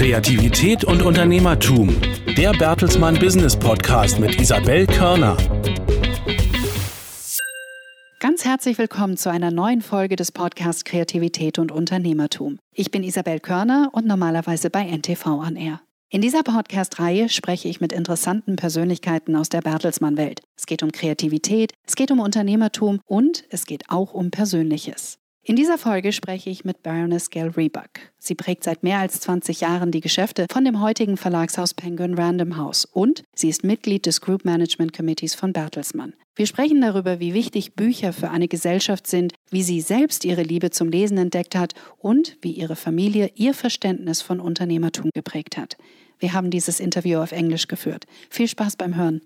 Kreativität und Unternehmertum. Der Bertelsmann Business Podcast mit Isabel Körner. Ganz herzlich willkommen zu einer neuen Folge des Podcasts Kreativität und Unternehmertum. Ich bin Isabel Körner und normalerweise bei NTV an Air. In dieser Podcast-Reihe spreche ich mit interessanten Persönlichkeiten aus der Bertelsmann-Welt. Es geht um Kreativität, es geht um Unternehmertum und es geht auch um Persönliches. In dieser Folge spreche ich mit Baroness Gail Rebuck. Sie prägt seit mehr als 20 Jahren die Geschäfte von dem heutigen Verlagshaus Penguin Random House und sie ist Mitglied des Group Management Committees von Bertelsmann. Wir sprechen darüber, wie wichtig Bücher für eine Gesellschaft sind, wie sie selbst ihre Liebe zum Lesen entdeckt hat und wie ihre Familie ihr Verständnis von Unternehmertum geprägt hat. Wir haben dieses Interview auf Englisch geführt. Viel Spaß beim Hören.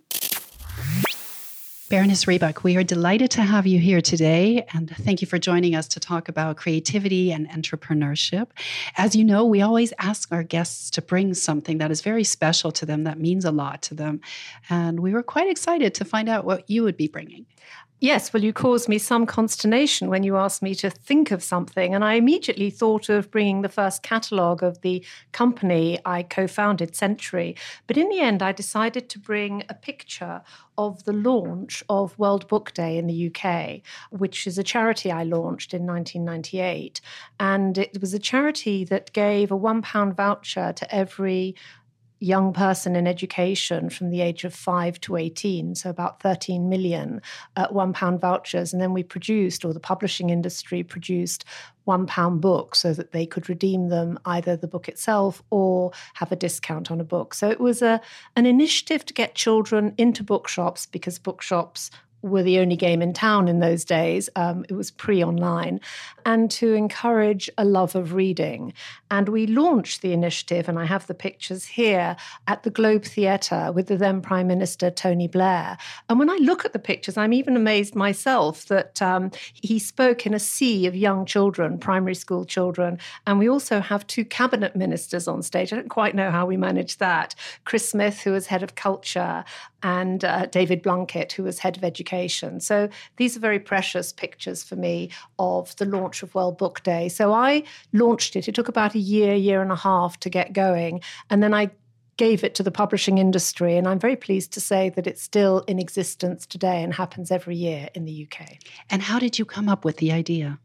Baroness Rebuck, we are delighted to have you here today, and thank you for joining us to talk about creativity and entrepreneurship. As you know, we always ask our guests to bring something that is very special to them, that means a lot to them. And we were quite excited to find out what you would be bringing. Yes, well, you caused me some consternation when you asked me to think of something. And I immediately thought of bringing the first catalogue of the company I co founded, Century. But in the end, I decided to bring a picture of the launch of World Book Day in the UK, which is a charity I launched in 1998. And it was a charity that gave a £1 voucher to every young person in education from the age of 5 to 18, so about 13 million uh, one pound vouchers. And then we produced, or the publishing industry produced, one pound books so that they could redeem them either the book itself or have a discount on a book. So it was a an initiative to get children into bookshops because bookshops were the only game in town in those days. Um, it was pre online, and to encourage a love of reading. And we launched the initiative, and I have the pictures here at the Globe Theatre with the then Prime Minister Tony Blair. And when I look at the pictures, I'm even amazed myself that um, he spoke in a sea of young children, primary school children. And we also have two cabinet ministers on stage. I don't quite know how we managed that. Chris Smith, who was head of culture, and uh, David Blunkett, who was head of education. So these are very precious pictures for me of the launch of World Book Day. So I launched it. It took about a year, year and a half to get going. And then I gave it to the publishing industry. And I'm very pleased to say that it's still in existence today and happens every year in the UK. And how did you come up with the idea?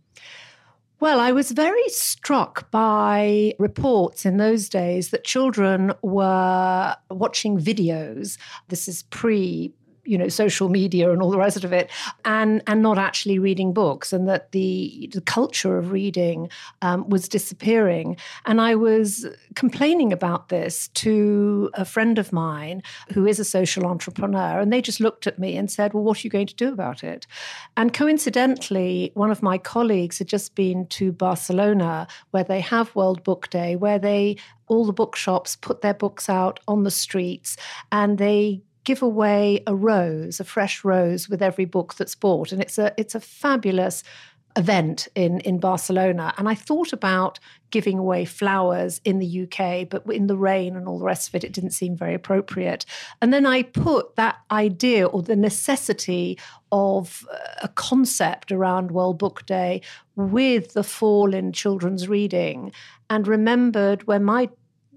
Well, I was very struck by reports in those days that children were watching videos. This is pre you know social media and all the rest of it and and not actually reading books and that the, the culture of reading um, was disappearing. And i was complaining about this to a friend of mine who is a social entrepreneur and they just looked at me and said well what are you going to do about it? And coincidentally one of my colleagues had just been to barcelona where they have world book day where they all the bookshops put their books out on the streets and they give away a rose, a fresh rose with every book that's bought. And it's a it's a fabulous event in in Barcelona and I thought about giving away flowers in the UK but in the rain and all the rest of it it didn't seem very appropriate and then I put that idea or the necessity of uh, a concept around World Book Day with the fall in children's reading and remembered when my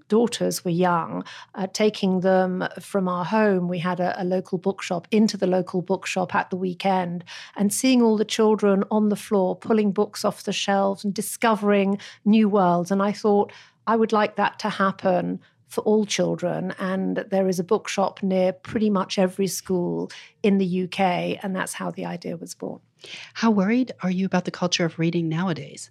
daughters were young, uh, taking them from our home. We had a, a local bookshop into the local bookshop at the weekend and seeing all the children on the floor pulling books off the shelves and discovering new worlds. And I thought, I would like that to happen for all children. And there is a bookshop near pretty much every school in the UK. And that's how the idea was born. How worried are you about the culture of reading nowadays?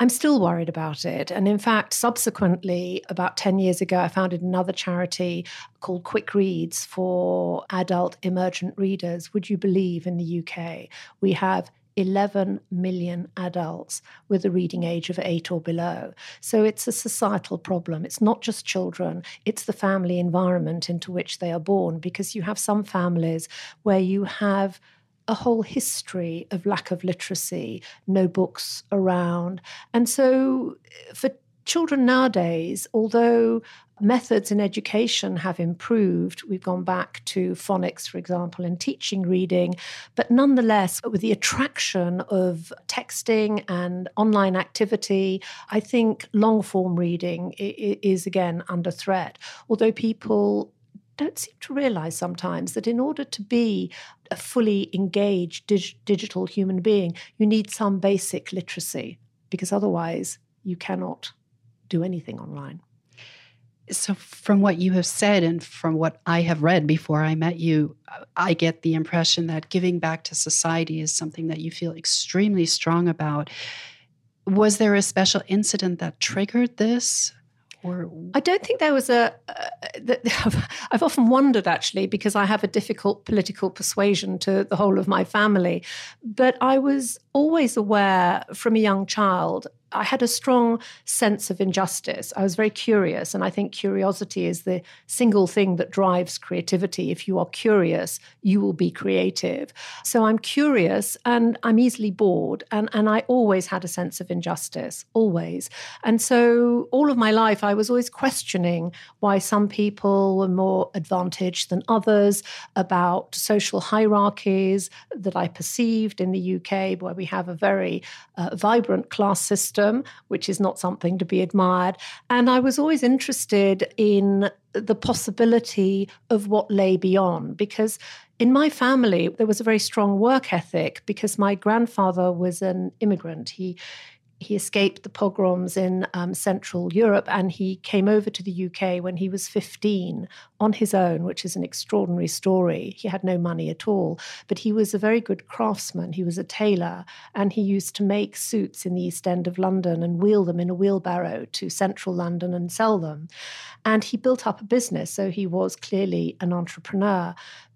I'm still worried about it. And in fact, subsequently, about 10 years ago, I founded another charity called Quick Reads for adult emergent readers. Would you believe in the UK we have 11 million adults with a reading age of eight or below. So it's a societal problem. It's not just children, it's the family environment into which they are born, because you have some families where you have a whole history of lack of literacy, no books around. And so eh, for children nowadays, although methods in education have improved. We've gone back to phonics, for example, in teaching reading, but nonetheless, with the attraction of texting and online activity, I think long form reading is again under threat. Although people don't seem to realize sometimes that in order to be a fully engaged dig- digital human being, you need some basic literacy because otherwise you cannot do anything online. So, from what you have said and from what I have read before I met you, I get the impression that giving back to society is something that you feel extremely strong about. Was there a special incident that triggered this? Or I don't think there was a. Uh, I've often wondered actually because I have a difficult political persuasion to the whole of my family, but I was always aware from a young child I had a strong sense of injustice. I was very curious, and I think curiosity is the single thing that drives creativity. If you are curious, you will be creative. So I'm curious and I'm easily bored, and, and I always had a sense of injustice, always. And so all of my life, I was always questioning why some people were more advantaged than others, about social hierarchies that I perceived in the UK, where we have a very uh, vibrant class system which is not something to be admired. And I was always interested in the possibility of what lay beyond because in my family there was a very strong work ethic because my grandfather was an immigrant he he escaped the pogroms in um, Central Europe and he came over to the UK when he was 15 on his own, which is an extraordinary story. He had no money at all, but he was a very good craftsman. He was a tailor and he used to make suits in the East End of London and wheel them in a wheelbarrow to Central London and sell them. And he built up a business, so he was clearly an entrepreneur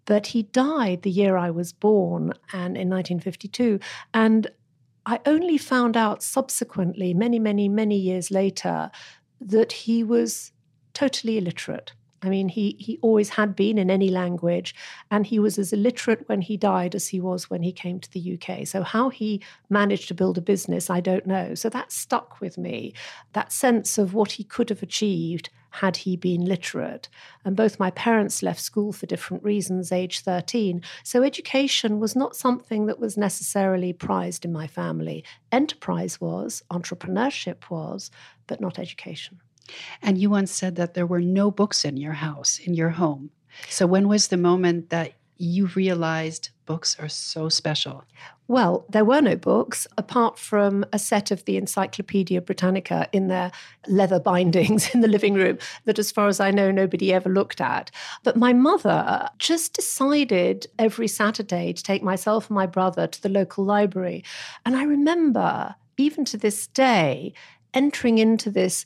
but he died the year I was born and in 1952 and I only found out subsequently, many, many, many years later, that he was totally illiterate. I mean, he, he always had been in any language, and he was as illiterate when he died as he was when he came to the UK. So, how he managed to build a business, I don't know. So, that stuck with me that sense of what he could have achieved had he been literate. And both my parents left school for different reasons, age 13. So education was not something that was necessarily prized in my family. Enterprise was, entrepreneurship was, but not education. And you once said that there were no books in your house, in your home. So when was the moment that you realized books are so special? Well, there were no books apart from a set of the Encyclopedia Britannica in their leather bindings in the living room that, as far as I know, nobody ever looked at. But my mother just decided every Saturday to take myself and my brother to the local library. And I remember, even to this day, entering into this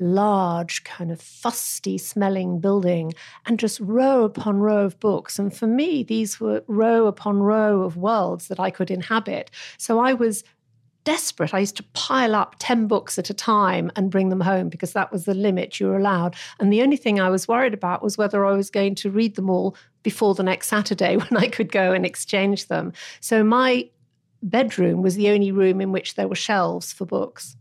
large, kind of fusty smelling building and just row upon row of books. And for me, these were row upon row of worlds that I could inhabit. So I was desperate. I used to pile up 10 books at a time and bring them home because that was the limit you were allowed. And the only thing I was worried about was whether I was going to read them all before the next Saturday when I could go and exchange them. So my bedroom was the only room in which there were shelves for books.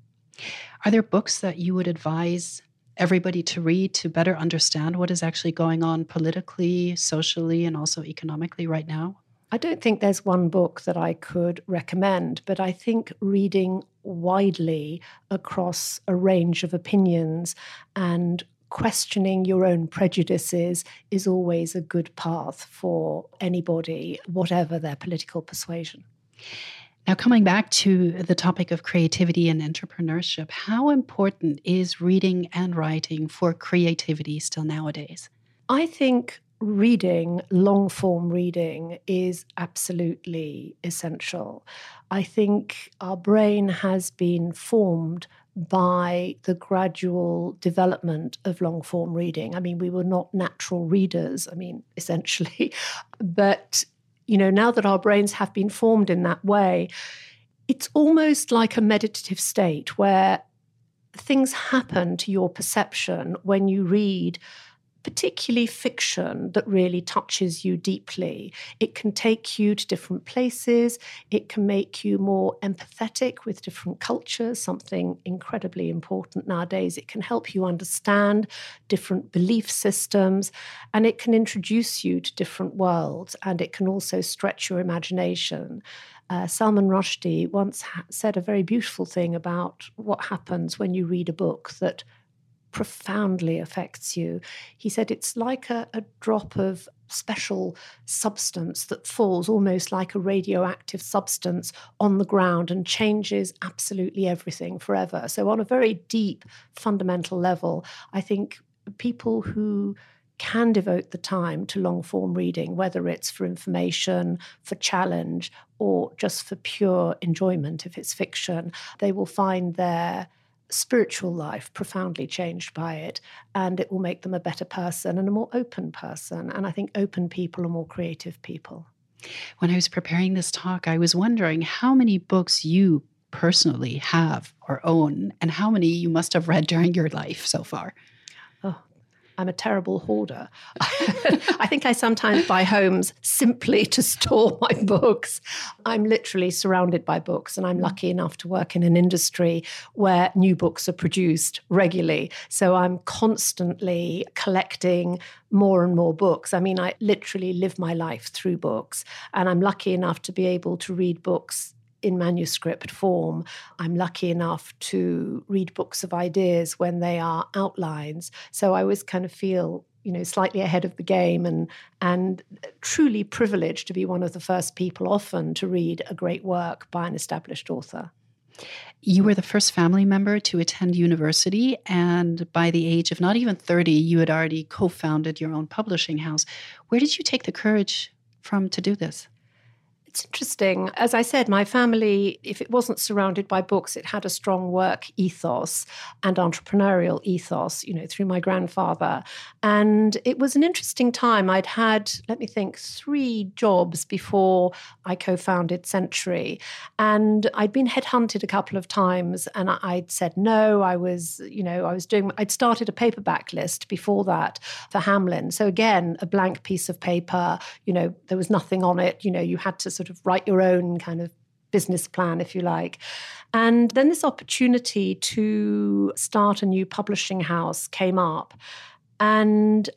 Are there books that you would advise everybody to read to better understand what is actually going on politically, socially, and also economically right now? I don't think there's one book that I could recommend, but I think reading widely across a range of opinions and questioning your own prejudices is always a good path for anybody, whatever their political persuasion. Now, coming back to the topic of creativity and entrepreneurship, how important is reading and writing for creativity still nowadays? I think reading, long form reading, is absolutely essential. I think our brain has been formed by the gradual development of long form reading. I mean, we were not natural readers, I mean, essentially, but you know, now that our brains have been formed in that way, it's almost like a meditative state where things happen to your perception when you read particularly fiction that really touches you deeply. It can take you to different places, it can make you more empathetic with different cultures, something incredibly important nowadays. It can help you understand different belief systems, and it can introduce you to different worlds, and it can also stretch your imagination. Uh, Salman Rushdie once ha- said a very beautiful thing about what happens when you read a book that profoundly affects you. He said it's like a, a drop of special substance that falls almost like a radioactive substance on the ground and changes absolutely everything forever. So, on a very deep, fundamental level, I think people who can devote the time to long form reading, whether it's for information, for challenge, or just for pure enjoyment, if it's fiction, they will find their spiritual life profoundly changed by it, and it will make them a better person and a more open person. And I think open people are more creative people. When I was preparing this talk, I was wondering how many books you personally have or own, and how many you must have read during your life so far. I'm a terrible hoarder. I think I sometimes buy homes simply to store my books. I'm literally surrounded by books, and I'm lucky enough to work in an industry where new books are produced regularly. So I'm constantly collecting more and more books. I mean, I literally live my life through books, and I'm lucky enough to be able to read books in manuscript form. I'm lucky enough to read books of ideas when they are outlines. So I always kind of feel you know slightly ahead of the game and and truly privileged to be one of the first people often to read a great work by an established author. You were the first family member to attend university, and by the age of not even 30, you had already co founded your own publishing house. Where did you take the courage from to do this? It's interesting. As I said, my family, if it wasn't surrounded by books, it had a strong work ethos and entrepreneurial ethos, you know, through my grandfather. And it was an interesting time. I'd had, let me think, three jobs before I co founded Century. And I'd been headhunted a couple of times and I'd said no. I was, you know, I was doing, I'd started a paperback list before that for Hamlyn. So again, a blank piece of paper, you know, there was nothing on it. You know, you had to sort sort of write your own kind of business plan, if you like. And then this opportunity to start a new publishing house came up. And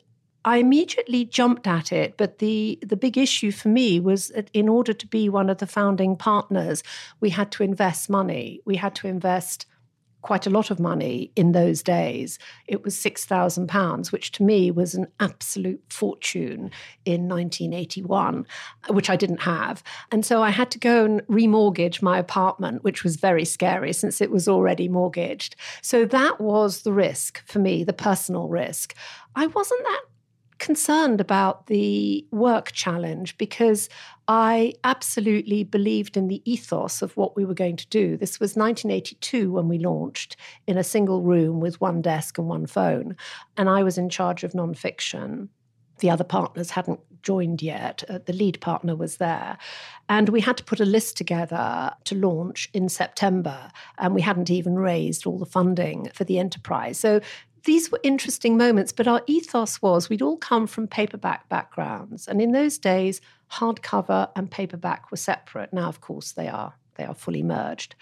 I immediately jumped at it, but the the big issue for me was that in order to be one of the founding partners, we had to invest money. We had to invest quite a lot of money in those days. It was £6,000, which to me was an absolute fortune in 1981, which I didn't have. And so I had to go and remortgage my apartment, which was very scary since it was already mortgaged. So that was the risk for me, the personal risk. I wasn't that concerned about the work challenge because I absolutely believed in the ethos of what we were going to do. This was 1982 when we launched in a single room with one desk and one phone, and I was in charge of nonfiction. The other partners hadn't joined yet. Uh, the lead partner was there. And we had to put a list together to launch in September. And we hadn't even raised all the funding for the enterprise. So these were interesting moments, but our ethos was we'd all come from paperback backgrounds. And in those days, hardcover and paperback were separate. Now, of course, they are. They are fully merged.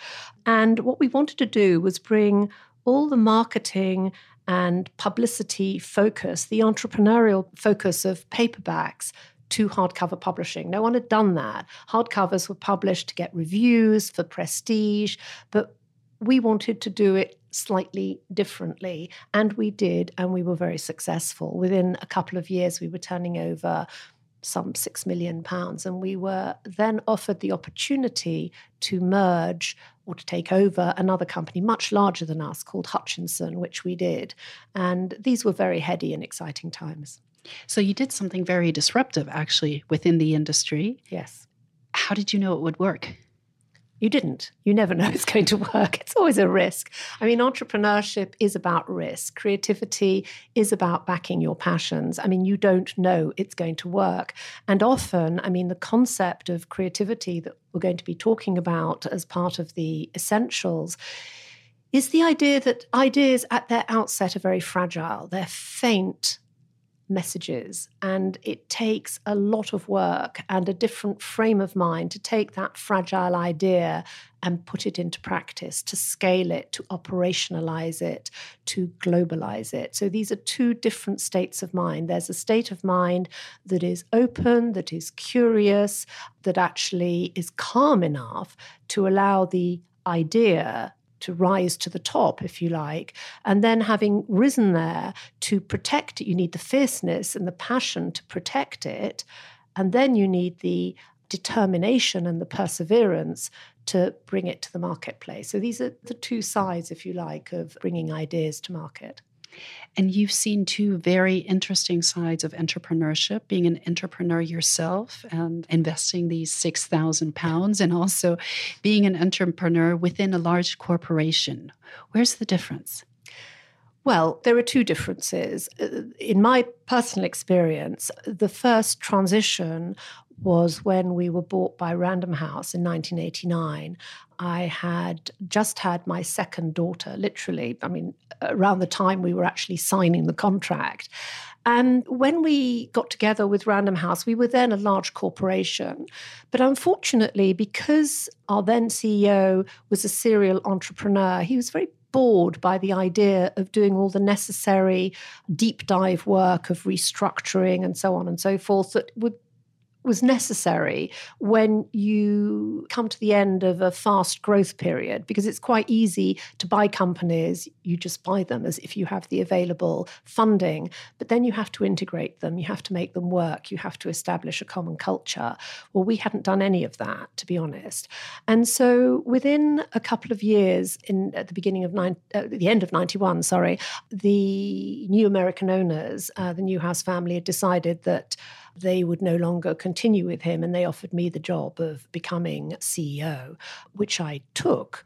And what we wanted to do was bring all the marketing and publicity focus, the entrepreneurial focus of paperbacks to hardcover publishing. No one had done that. Hardcovers were published to get reviews for prestige, but we wanted to do it slightly differently. And we did, and we were very successful. Within a couple of years, we were turning over some six million pounds. And we were then offered the opportunity to merge or to take over another company much larger than us called Hutchinson, which we did. And these were very heady and exciting times. So you did something very disruptive actually within the industry. Yes. How did you know it would work? You didn't. You never know it's going to work. It's always a risk. I mean, entrepreneurship is about risk. Creativity is about backing your passions. I mean, you don't know it's going to work. And often, I mean, the concept of creativity that we're going to be talking about as part of the essentials is the idea that ideas at their outset are very fragile, they're faint, messages. And it takes a lot of work and a different frame of mind to take that fragile idea and put it into practice, to scale it, to operationalize it, to globalize it. So these are two different states of mind. There's a state of mind that is open, that is curious, that actually is calm enough to allow the idea to rise to the top, if you like. And then having risen there to protect it, you need the fierceness and the passion to protect it. And then you need the determination and the perseverance to bring it to the marketplace. So these are the two sides, if you like, of bringing ideas to market. And you've seen two very interesting sides of entrepreneurship being an entrepreneur yourself and investing these 6,000 pounds, and also being an entrepreneur within a large corporation. Where's the difference? Well, there are two differences. Uh, in my personal experience, the first transition was when we were bought by Random House in 1989. I had just had my second daughter, literally, I mean, around the time we were actually signing the contract. And when we got together with Random House, we were then a large corporation. But unfortunately, because our then CEO was a serial entrepreneur, he was very bored by the idea of doing all the necessary deep dive work of restructuring and so on and so forth that would was necessary when you come to the end of a fast growth period because it's quite easy to buy companies. You just buy them as if you have the available funding, but then you have to integrate them, you have to make them work, you have to establish a common culture. Well, we hadn't done any of that, to be honest. And so within a couple of years, in at the beginning of nine, uh, the end of 91, sorry, the new American owners, uh, the Newhouse family, had decided that they would no longer continue with him and they offered me the job of becoming CEO, which I took.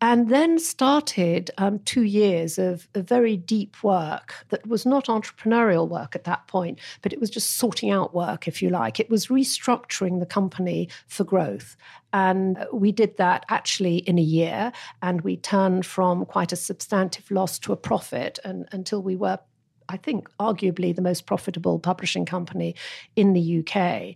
And then started um, two years of, of very deep work that was not entrepreneurial work at that point, but it was just sorting out work, if you like. It was restructuring the company for growth. And we did that actually in a year, and we turned from quite a substantive loss to a profit and, until we were I think, arguably the most profitable publishing company in the UK.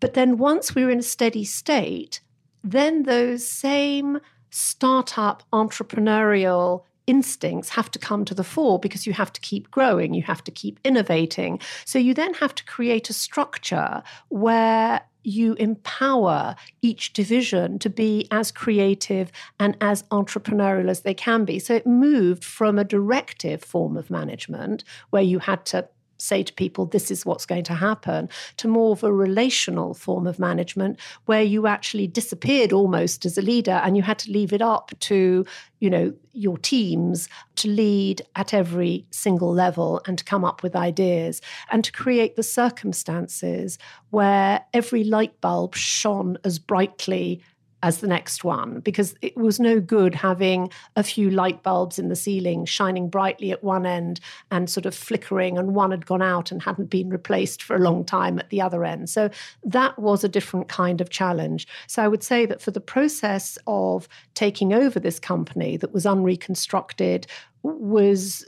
But then once we were in a steady state, then those same startup entrepreneurial instincts have to come to the fore because you have to keep growing, you have to keep innovating. So you then have to create a structure where you empower each division to be as creative and as entrepreneurial as they can be. So it moved from a directive form of management where you had to say to people, this is what's going to happen, to more of a relational form of management where you actually disappeared almost as a leader and you had to leave it up to, you know, your teams to lead at every single level and to come up with ideas and to create the circumstances where every light bulb shone as brightly as the next one because it was no good having a few light bulbs in the ceiling shining brightly at one end and sort of flickering, and one had gone out and hadn't been replaced for a long time at the other end. So that was a different kind of challenge. So I would say that for the process of taking over this company that was unreconstructed was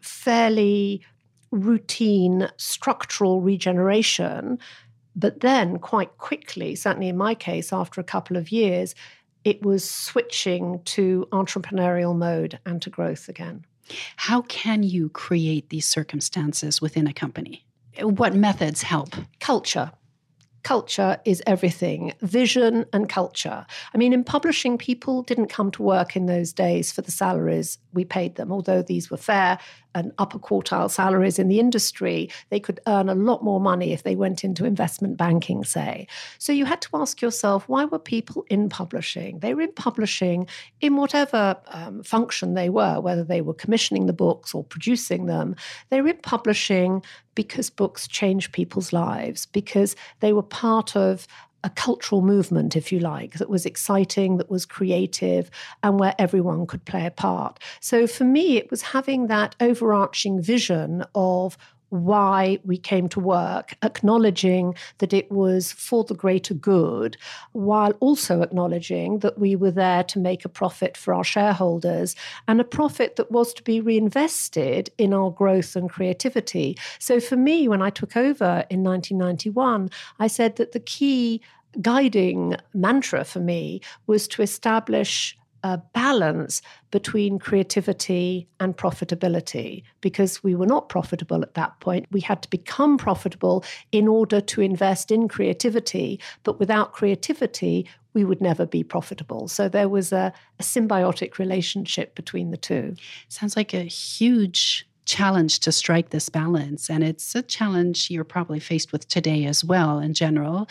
fairly routine structural regeneration but then, quite quickly, certainly in my case, after a couple of years, it was switching to entrepreneurial mode and to growth again. How can you create these circumstances within a company? What methods help? Culture culture is everything vision and culture. I mean, in publishing, people didn't come to work in those days for the salaries we paid them, although these were fair and upper quartile salaries in the industry, they could earn a lot more money if they went into investment banking, say. So you had to ask yourself, why were people in publishing? They were in publishing in whatever um, function they were, whether they were commissioning the books or producing them. They were in publishing because books change people's lives, because they were part of a cultural movement, if you like, that was exciting, that was creative, and where everyone could play a part. So for me, it was having that overarching vision of why we came to work, acknowledging that it was for the greater good, while also acknowledging that we were there to make a profit for our shareholders and a profit that was to be reinvested in our growth and creativity. So for me, when I took over in 1991, I said that the key guiding mantra for me was to establish a balance between creativity and profitability because we were not profitable at that point. We had to become profitable in order to invest in creativity, but without creativity, we would never be profitable. So there was a, a symbiotic relationship between the two. Sounds like a huge challenge to strike this balance. And it's a challenge you're probably faced with today as well, in general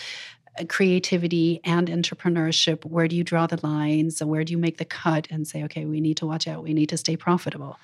Uh, creativity and entrepreneurship where do you draw the lines where do you make the cut and say okay we need to watch out. We need to stay profitable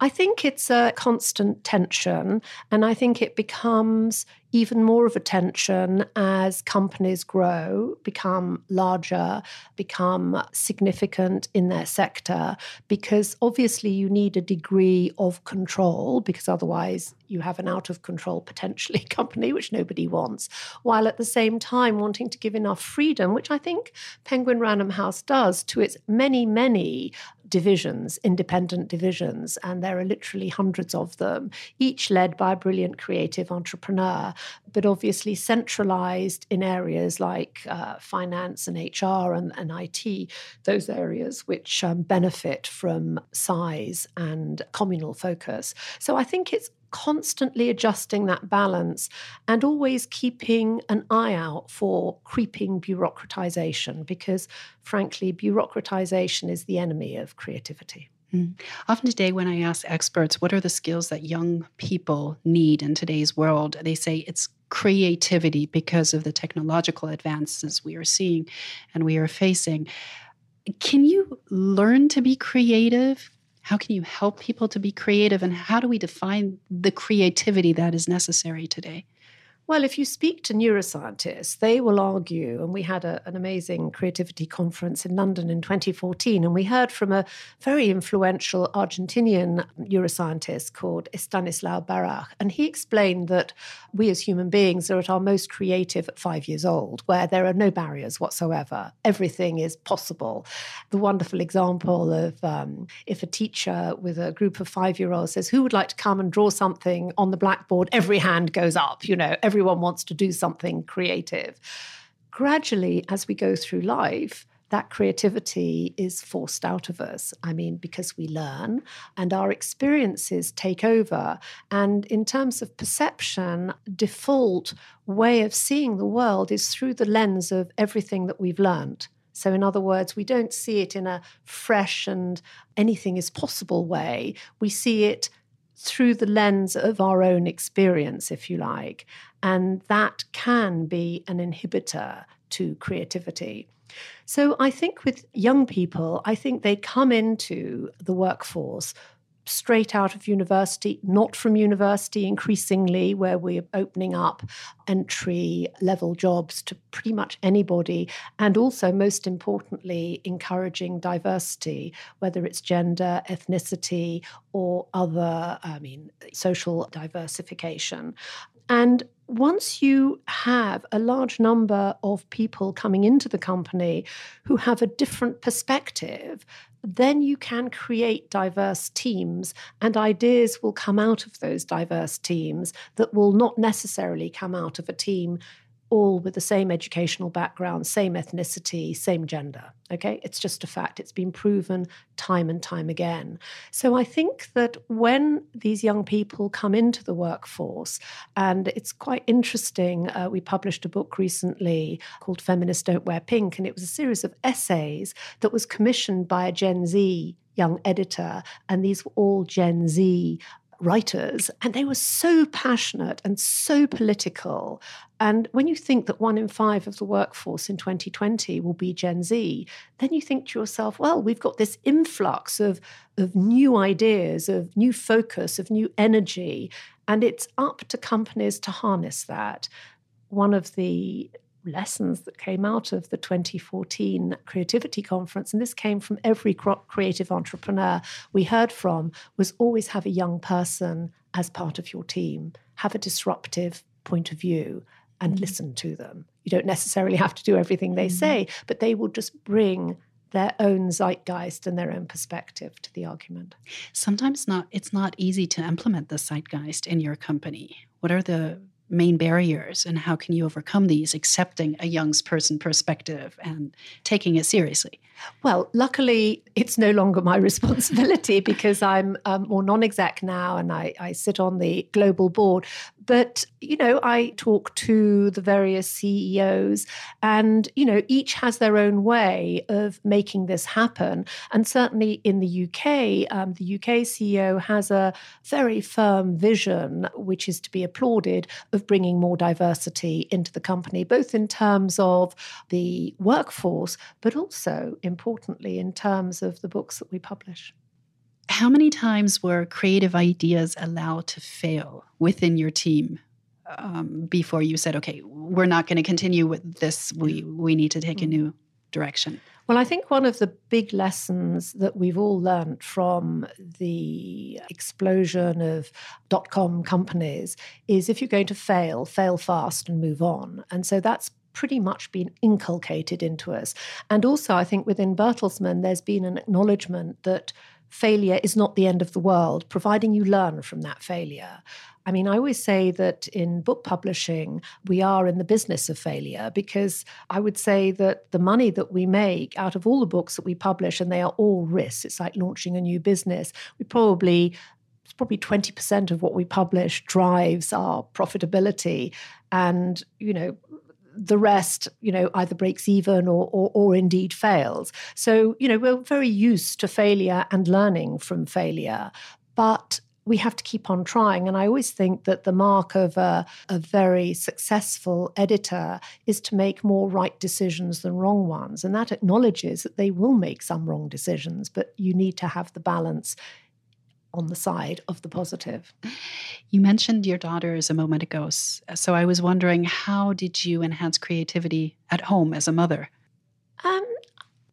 I think it's a constant tension, and I think it becomes even more of a tension as companies grow, become larger, become significant in their sector, because obviously you need a degree of control, because otherwise you have an out of control potentially company, which nobody wants, while at the same time wanting to give enough freedom, which I think Penguin Random House does to its many, many divisions, independent divisions, and there are literally hundreds of them, each led by a brilliant creative entrepreneur but obviously centralized in areas like uh, finance and HR and, and, IT, those areas which um, benefit from size and communal focus. So I think it's constantly adjusting that balance and always keeping an eye out for creeping bureaucratization because, frankly, bureaucratization is the enemy of creativity. Mm. Often today, when I ask experts, what are the skills that young people need in today's world, they say it's creativity because of the technological advances we are seeing and we are facing. Can you learn to be creative? How can you help people to be creative? And how do we define the creativity that is necessary today? Well, if you speak to neuroscientists, they will argue, and we had a, an amazing creativity conference in London in 2014, and we heard from a very influential Argentinian neuroscientist called Estanislao Bachrach, and he explained that we as human beings are at our most creative at five years old, where there are no barriers whatsoever. Everything is possible. The wonderful example of um, if a teacher with a group of five year olds says, Who would like to come and draw something on the blackboard? Every hand goes up, you know, everyone wants to do something creative. Gradually, as we go through life, that creativity is forced out of us. I mean, because we learn and our experiences take over. And in terms of perception, default way of seeing the world is through the lens of everything that we've learned. So, in other words, we don't see it in a fresh and anything is possible way. We see it through the lens of our own experience, if you like. And that can be an inhibitor to creativity. So I think with young people, I think they come into the workforce straight out of university, not from university increasingly, where we're opening up entry level jobs to pretty much anybody, and also, most importantly, encouraging diversity, whether it's gender, ethnicity, or other, I mean, social diversification. And once you have a large number of people coming into the company who have a different perspective, then you can create diverse teams, and ideas will come out of those diverse teams that will not necessarily come out of a team all with the same educational background, same ethnicity, same gender. Okay, it's just a fact. It's been proven time and time again. So I think that when these young people come into the workforce, and it's quite interesting, uh, we published a book recently called Feminists Don't Wear Pink, and it was a series of essays that was commissioned by a Gen Z young editor, and these were all Gen Z writers, and they were so passionate and so political. And when you think that one in five of the workforce in 2020 will be Gen Z, then you think to yourself, well, we've got this influx of, of new ideas, of new focus, of new energy, and it's up to companies to harness that. One of the lessons that came out of the 2014 creativity conference and this came from every creative entrepreneur we heard from was always have a young person as part of your team, have a disruptive point of view and mm-hmm. listen to them. You don't necessarily have to do everything they mm-hmm. say, but they will just bring their own zeitgeist and their own perspective to the argument. Sometimes not it's not easy to implement the zeitgeist in your company. What are the main barriers and how can you overcome these accepting a young person perspective and taking it seriously? Well luckily it's no longer my responsibility because i'm um, more non-exec now and I, I sit on the global board but you know i talk to the various ceos and you know each has their own way of making this happen and certainly in the uk um, the uk ceo has a very firm vision which is to be applauded of bringing more diversity into the company, both in terms of the workforce, but also importantly in terms of the books that we publish. How many times were creative ideas allowed to fail within your team um, before you said, okay, we're not going to continue with this, we, we need to take a mm. new direction? Well, I think one of the big lessons that we've all learned from the explosion of dot com companies is if you're going to fail, fail fast and move on. And so that's pretty much been inculcated into us. And also, I think within Bertelsmann, there's been an acknowledgement that failure is not the end of the world, providing you learn from that failure. I mean, I always say that in book publishing, we are in the business of failure because I would say that the money that we make out of all the books that we publish, and they are all risks, it's like launching a new business, we probably it's probably 20% of what we publish drives our profitability and you know the rest, you know, either breaks even or, or, or indeed fails. So, you know, we're very used to failure and learning from failure. But we have to keep on trying. And I always think that the mark of a, a, very successful editor is to make more right decisions than wrong ones. And that acknowledges that they will make some wrong decisions, but you need to have the balance on the side of the positive. You mentioned your daughters a moment ago. So I was wondering, how did you enhance creativity at home as a mother? Um,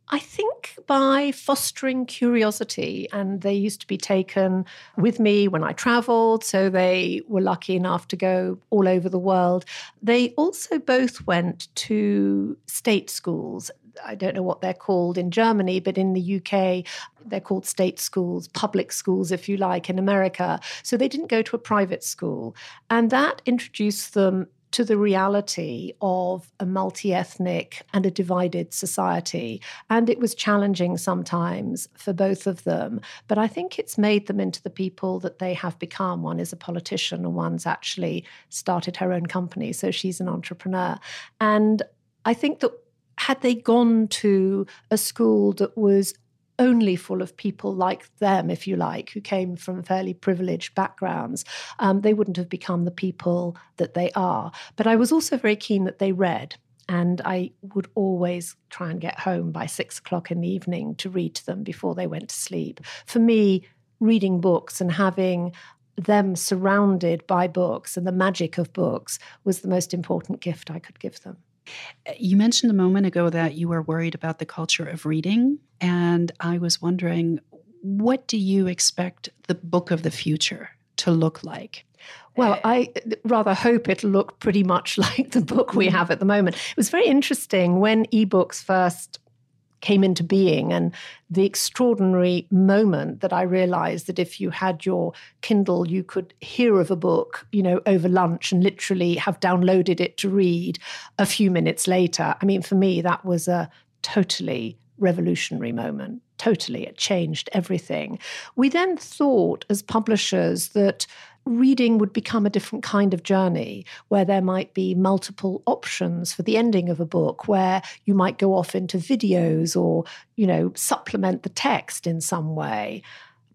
I think by fostering curiosity, and they used to be taken with me when I traveled, so they were lucky enough to go all over the world. They also both went to state schools. I don't know what they're called in Germany, but in the UK, they're called state schools, public schools, if you like, in America. So they didn't go to a private school. And that introduced them to the reality of a multi ethnic and a divided society. And it was challenging sometimes for both of them. But I think it's made them into the people that they have become. One is a politician, and one's actually started her own company. So she's an entrepreneur. And I think that had they gone to a school that was only full of people like them, if you like, who came from fairly privileged backgrounds, um, they wouldn't have become the people that they are. But I was also very keen that they read. And I would always try and get home by six o'clock in the evening to read to them before they went to sleep. For me, reading books and having them surrounded by books and the magic of books was the most important gift I could give them. Eh, you mentioned a moment ago that you were worried about the culture of reading. And I was wondering, what do you expect the book of the future to look like? Well, eh, I rather hope it'll look pretty much like the book we have at the moment. It was very interesting when ebooks first came into being and the extraordinary moment that I realized that if you had your Kindle, you could hear of a book, you know, over lunch and literally have downloaded it to read a few minutes later. I mean, for me, that was a totally revolutionary moment. Totally. It changed everything. We then thought as publishers that reading would become a different kind of journey where there might be multiple options for the ending of a book where you might go off into videos or you know supplement the text in some way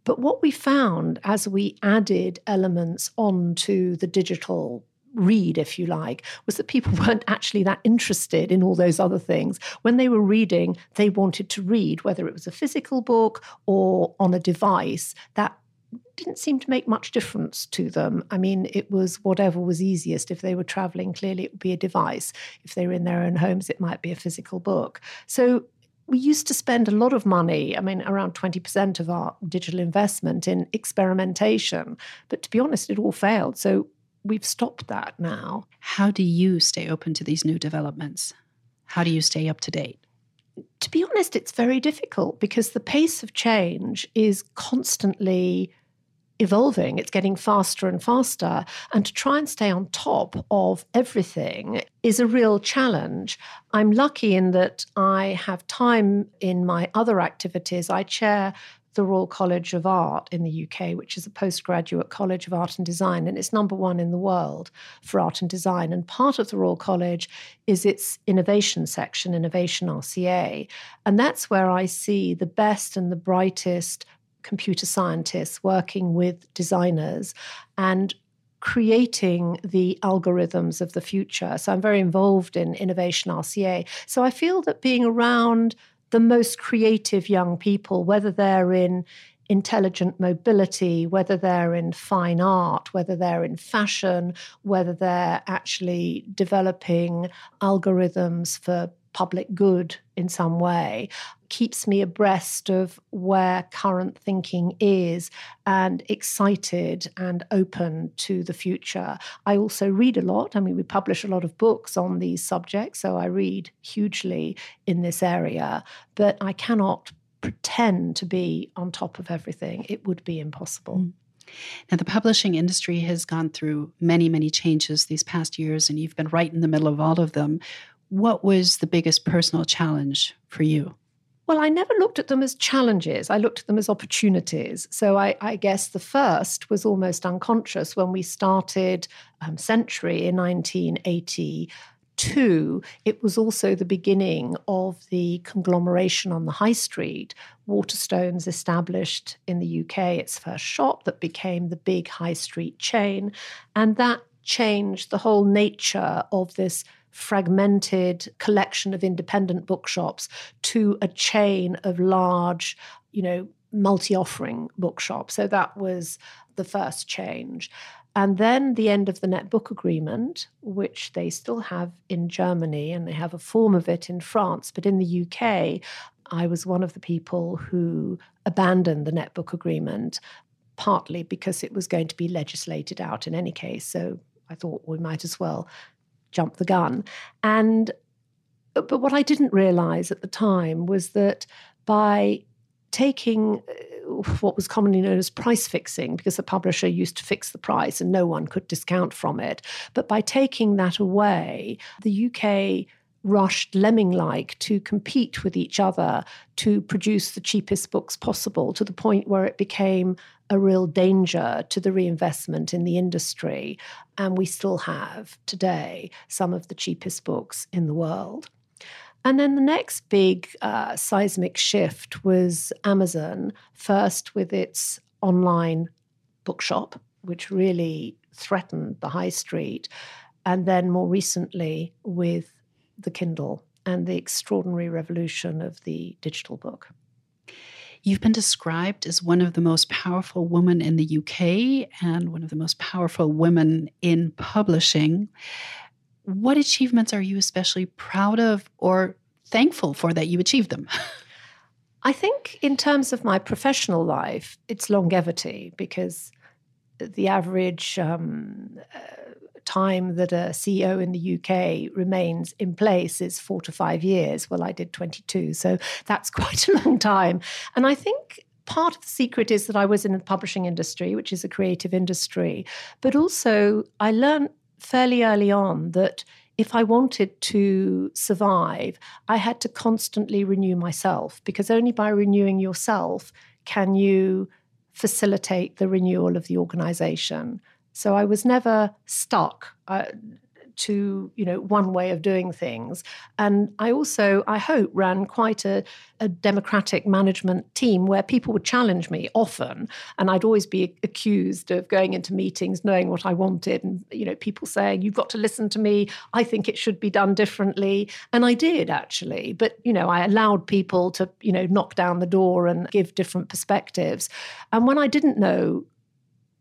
but what we found as we added elements onto the digital read, if you like, was that people weren't actually that interested in all those other things. When they were reading, they wanted to read, whether it was a physical book or on a device. That didn't seem to make much difference to them. I mean, it was whatever was easiest. If they were traveling, clearly it would be a device. If they were in their own homes, it might be a physical book. So we used to spend a lot of money, I mean, around 20% of our digital investment in experimentation. But to be honest, it all failed. So we've stopped that now. How do you stay open to these new developments? How do you stay up to date? To be honest, it's very difficult because the pace of change is constantly evolving, it's getting faster and faster. And to try and stay on top of everything is a real challenge. I'm lucky in that I have time in my other activities. I chair the Royal College of Art in the UK, which is a postgraduate college of art and design, and it's number one in the world for art and design. And part of the Royal College is its innovation section, Innovation RCA. And that's where I see the best and the brightest computer scientists working with designers and creating the algorithms of the future. So I'm very involved in Innovation RCA. So I feel that being around the most creative young people, whether they're in intelligent mobility, whether they're in fine art, whether they're in fashion, whether they're actually developing algorithms for public good in some way keeps me abreast of where current thinking is and excited and open to the future. I also read a lot. I mean, we publish a lot of books on these subjects, so I read hugely in this area, but I cannot pretend to be on top of everything. It would be impossible. Mm. Now, the publishing industry has gone through many, many changes these past years, and you've been right in the middle of all of them. What was the biggest personal challenge for you? Well, I never looked at them as challenges. I looked at them as opportunities. So I, I guess the first was almost unconscious when we started um, Century in 1982. It was also the beginning of the conglomeration on the high street. Waterstones established in the UK its first shop that became the big high street chain. And that changed the whole nature of this fragmented collection of independent bookshops to a chain of large, you know, multi offering bookshops. So that was the first change. And then the end of the net book agreement, which they still have in Germany and they have a form of it in France. But in the UK, I was one of the people who abandoned the net book agreement, partly because it was going to be legislated out in any case. So I thought we might as well jump the gun. And but what I didn't realize at the time was that by taking uh, what was commonly known as price fixing, because the publisher used to fix the price and no one could discount from it. But by taking that away, the UK rushed lemming like to compete with each other to produce the cheapest books possible to the point where it became a real danger to the reinvestment in the industry. And we still have today some of the cheapest books in the world. And then the next big uh, seismic shift was Amazon, first with its online bookshop, which really threatened the high street, and then more recently with the Kindle and the extraordinary revolution of the digital book. You've been described as one of the most powerful women in the UK and one of the most powerful women in publishing. What achievements are you especially proud of or thankful for that you achieved them? I think, in terms of my professional life, it's longevity because the average um, uh, time that a CEO in the UK remains in place is four to five years. Well, I did 22, so that's quite a long time. And I think part of the secret is that I was in the publishing industry, which is a creative industry, but also I learned fairly early on that if I wanted to survive, I had to constantly renew myself because only by renewing yourself can you facilitate the renewal of the organization. So I was never stuck. Uh, to you know one way of doing things. And i also i hope ran quite a, a, democratic management team where people would challenge me often. And i'd always be accused of going into meetings knowing what i wanted and you know people saying you've got to listen to me. I think it should be done differently. And i did actually. But you know i allowed people to you know knock down the door and give different perspectives. And when i didn't know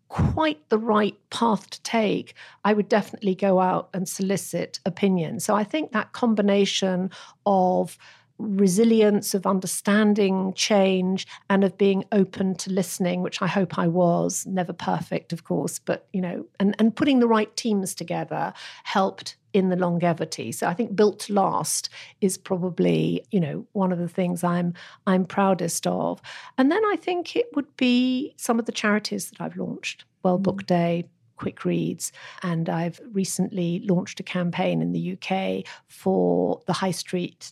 quite the right path to take, I would definitely go out and solicit opinion. So I think that combination of resilience of understanding change and of being open to listening which i hope i was never perfect of course but you know and and putting the right teams together helped in the longevity so i think built to last is probably you know one of the things i'm i'm proudest of and then i think it would be some of the charities that i've launched world book mm. day quick reads. And I've recently launched a campaign in the UK for the high street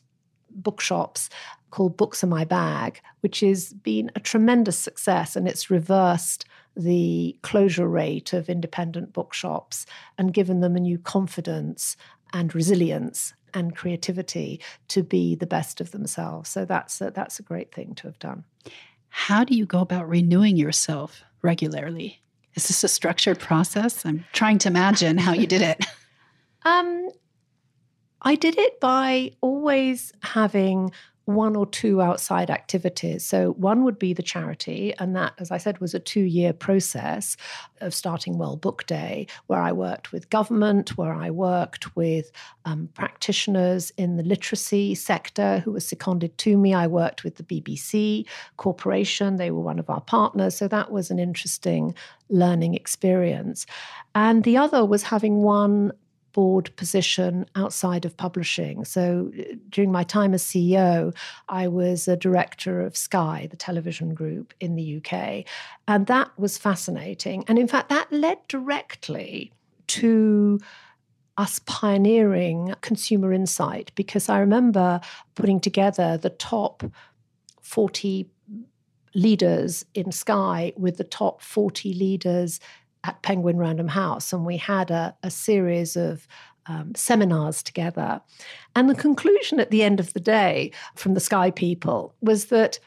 bookshops called Books in My Bag, which has been a tremendous success and it's reversed the closure rate of independent bookshops and given them a new confidence and resilience and creativity to be the best of themselves. So that's a, that's a great thing to have done. How do you go about renewing yourself regularly? Is this a structured process? I'm trying to imagine how you did it. Um, I did it by always having one or two outside activities. So, one would be the charity, and that, as I said, was a two year process of starting World Book Day, where I worked with government, where I worked with um, practitioners in the literacy sector who were seconded to me. I worked with the BBC Corporation, they were one of our partners. So, that was an interesting learning experience. And the other was having one board position outside of publishing. So uh, during my time as CEO, I was a director of Sky, the television group in the UK. And that was fascinating. And in fact, that led directly to us pioneering consumer insight because I remember putting together the top 40 leaders in Sky with the top 40 leaders at Penguin Random House, and we had a, a series of um, seminars together. And the conclusion at the end of the day from the Sky people was that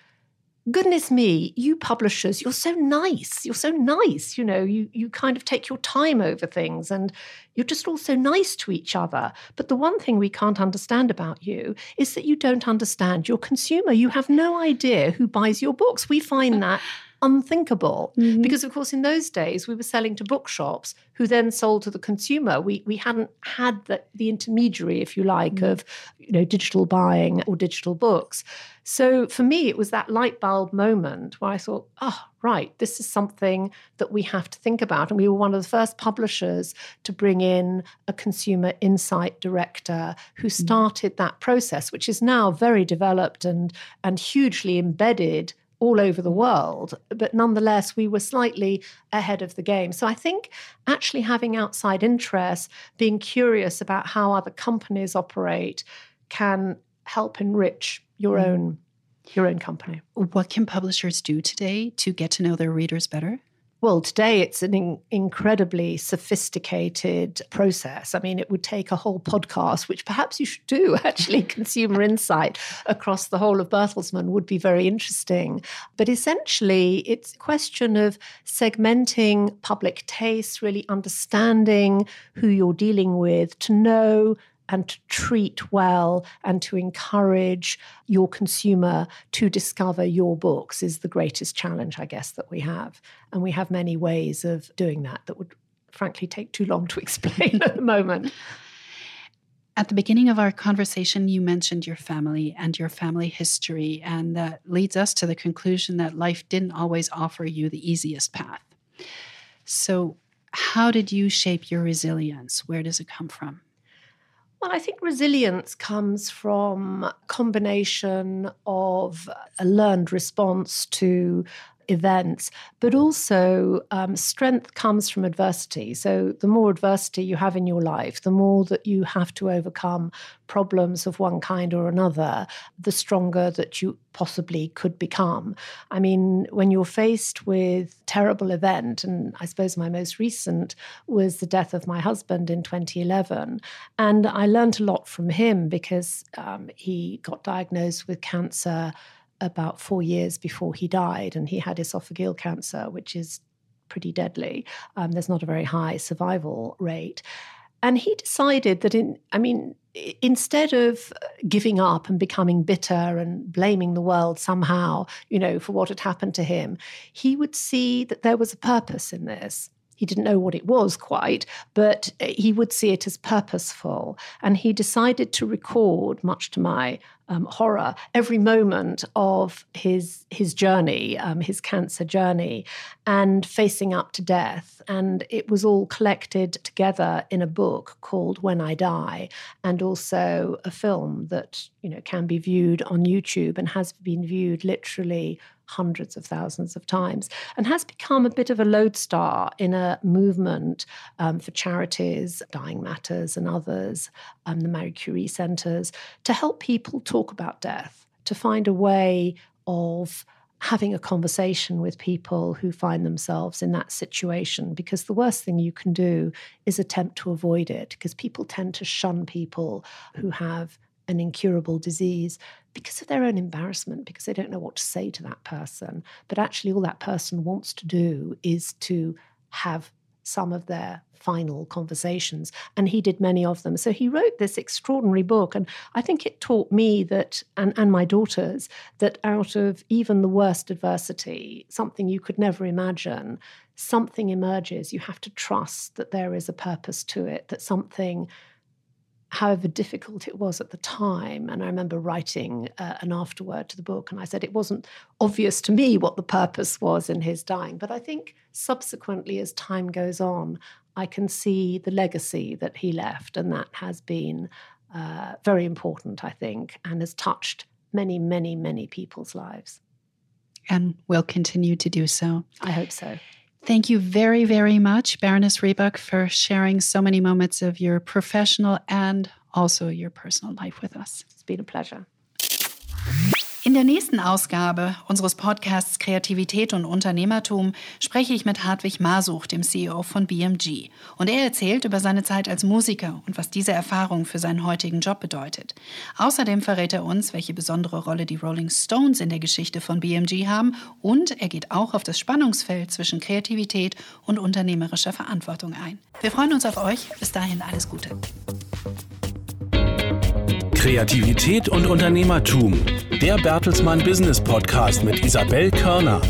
goodness me, you publishers, you're so nice. You're so nice. You know, you you kind of take your time over things and you're just all so nice to each other. But the one thing we can't understand about you is that you don't understand your consumer. You have no idea who buys your books. We find that unthinkable mm-hmm. because of course in those days we were selling to bookshops who then sold to the consumer we we hadn't had the, the intermediary if you like mm-hmm. of you know digital buying or digital books so for me it was that light bulb moment where i thought oh right this is something that we have to think about and we were one of the first publishers to bring in a consumer insight director who mm-hmm. started that process which is now very developed and and hugely embedded all over the world, but nonetheless, we were slightly ahead of the game. So I think actually having outside interests, being curious about how other companies operate, can help enrich your mm. own your own company. What can publishers do today to get to know their readers better? Well, today it's an in- incredibly sophisticated process. I mean, it would take a whole podcast, which perhaps you should do actually, consumer insight across the whole of Bertelsmann would be very interesting. But essentially, it's a question of segmenting public taste, really understanding who you're dealing with, to know and to treat well and to encourage your consumer to discover your books is the greatest challenge, I guess, that we have. And we have many ways of doing that that would frankly take too long to explain at the moment. At the beginning of our conversation, you mentioned your family and your family history, and that leads us to the conclusion that life didn't always offer you the easiest path. So, how did you shape your resilience? Where does it come from? Well, I think resilience comes from a combination of a learned response to events, but also um, strength comes from adversity. So, the more adversity you have in your life, the more that you have to overcome problems of one kind or another, the stronger that you possibly could become. I mean, when you're faced with terrible event, and I suppose my most recent was the death of my husband in 2011, and I learned a lot from him because um, he got diagnosed with cancer about four years before he died, and he had esophageal cancer, which is pretty deadly. Um, there's not a very high survival rate. And he decided that, in, I mean, instead of giving up and becoming bitter and blaming the world somehow, you know, for what had happened to him, he would see that there was a purpose in this. He didn't know what it was quite, but he would see it as purposeful. And he decided to record, much to my um, horror, every moment of his his journey, um, his cancer journey, and facing up to death. And it was all collected together in a book called When I Die, and also a film that you know can be viewed on YouTube and has been viewed literally hundreds of thousands of times and has become a bit of a lodestar in a movement um, for charities, Dying Matters and others, um, the Marie Curie centers, to help people talk about death, to find a way of having a conversation with people who find themselves in that situation because the worst thing you can do is attempt to avoid it because people tend to shun people who have an incurable disease because of their own embarrassment, because they don't know what to say to that person. But actually, all that person wants to do is to have some of their final conversations. And he did many of them. So he wrote this extraordinary book. And I think it taught me that, and, and my daughters, that out of even the worst adversity, something you could never imagine, something emerges. You have to trust that there is a purpose to it, that something however difficult it was at the time. And I remember writing uh, an afterword to the book, and I said it wasn't obvious to me what the purpose was in his dying. But I think subsequently, as time goes on, I can see the legacy that he left, and that has been uh, very important, I think, and has touched many, many, many people's lives. And will continue to do so. I hope so. Thank you very, very much, Baroness Rebuck, for sharing so many moments of your professional and also your personal life with us. It's been a pleasure. In der nächsten Ausgabe unseres Podcasts Kreativität und Unternehmertum spreche ich mit Hartwig Masuch, dem CEO von BMG. Und er erzählt über seine Zeit als Musiker und was diese Erfahrung für seinen heutigen Job bedeutet. Außerdem verrät er uns, welche besondere Rolle die Rolling Stones in der Geschichte von BMG haben und er geht auch auf das Spannungsfeld zwischen Kreativität und unternehmerischer Verantwortung ein. Wir freuen uns auf euch. Bis dahin alles Gute. Kreativität und Unternehmertum. Der Bertelsmann Business Podcast mit Isabel Körner.